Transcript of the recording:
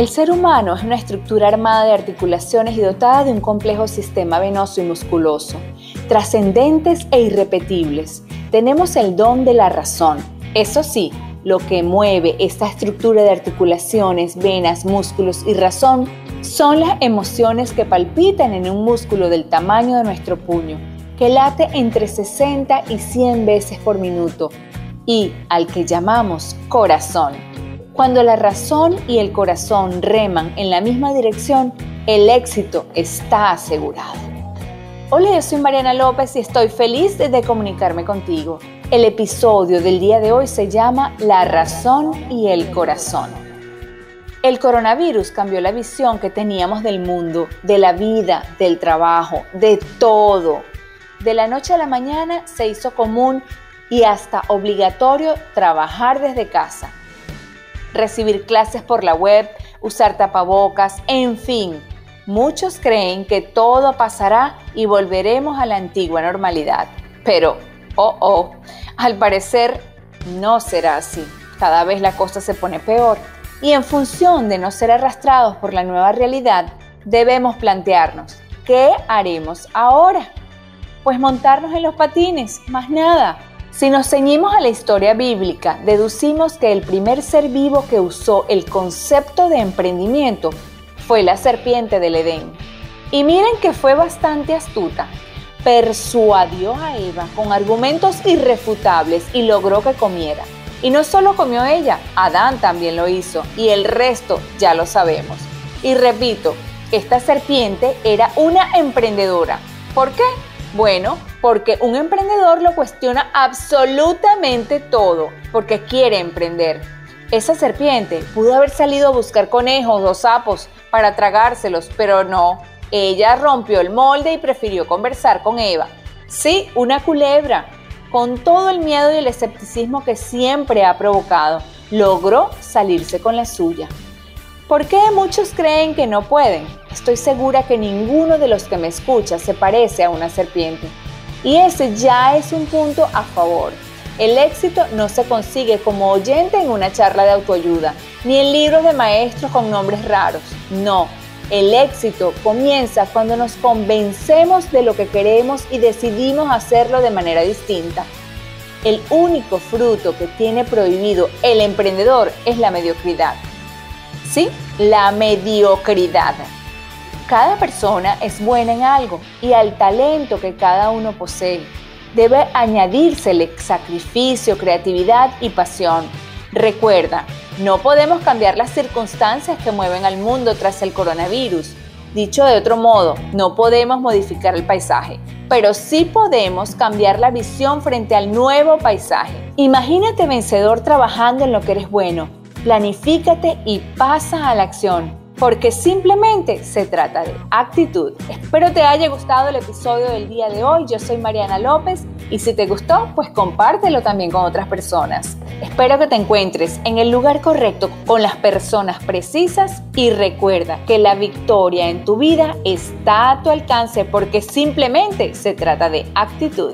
El ser humano es una estructura armada de articulaciones y dotada de un complejo sistema venoso y musculoso, trascendentes e irrepetibles. Tenemos el don de la razón. Eso sí, lo que mueve esta estructura de articulaciones, venas, músculos y razón son las emociones que palpitan en un músculo del tamaño de nuestro puño, que late entre 60 y 100 veces por minuto y al que llamamos corazón. Cuando la razón y el corazón reman en la misma dirección, el éxito está asegurado. Hola, yo soy Mariana López y estoy feliz de comunicarme contigo. El episodio del día de hoy se llama La razón y el corazón. El coronavirus cambió la visión que teníamos del mundo, de la vida, del trabajo, de todo. De la noche a la mañana se hizo común y hasta obligatorio trabajar desde casa recibir clases por la web, usar tapabocas, en fin. Muchos creen que todo pasará y volveremos a la antigua normalidad. Pero, oh, oh, al parecer no será así. Cada vez la cosa se pone peor. Y en función de no ser arrastrados por la nueva realidad, debemos plantearnos, ¿qué haremos ahora? Pues montarnos en los patines, más nada si nos ceñimos a la historia bíblica, deducimos que el primer ser vivo que usó el concepto de emprendimiento fue la serpiente del Edén. Y miren que fue bastante astuta. Persuadió a Eva con argumentos irrefutables y logró que comiera. Y no solo comió ella, Adán también lo hizo y el resto ya lo sabemos. Y repito, esta serpiente era una emprendedora. ¿Por qué? Bueno, porque un emprendedor lo cuestiona absolutamente todo, porque quiere emprender. Esa serpiente pudo haber salido a buscar conejos o sapos para tragárselos, pero no. Ella rompió el molde y prefirió conversar con Eva. Sí, una culebra. Con todo el miedo y el escepticismo que siempre ha provocado, logró salirse con la suya. ¿Por qué muchos creen que no pueden? Estoy segura que ninguno de los que me escucha se parece a una serpiente. Y ese ya es un punto a favor. El éxito no se consigue como oyente en una charla de autoayuda, ni en libros de maestros con nombres raros. No, el éxito comienza cuando nos convencemos de lo que queremos y decidimos hacerlo de manera distinta. El único fruto que tiene prohibido el emprendedor es la mediocridad. ¿sí? La mediocridad. Cada persona es buena en algo y al talento que cada uno posee debe añadírsele sacrificio, creatividad y pasión. Recuerda, no podemos cambiar las circunstancias que mueven al mundo tras el coronavirus. Dicho de otro modo, no podemos modificar el paisaje, pero sí podemos cambiar la visión frente al nuevo paisaje. Imagínate vencedor trabajando en lo que eres bueno planifícate y pasa a la acción, porque simplemente se trata de actitud. Espero te haya gustado el episodio del día de hoy. Yo soy Mariana López y si te gustó, pues compártelo también con otras personas. Espero que te encuentres en el lugar correcto con las personas precisas y recuerda que la victoria en tu vida está a tu alcance porque simplemente se trata de actitud.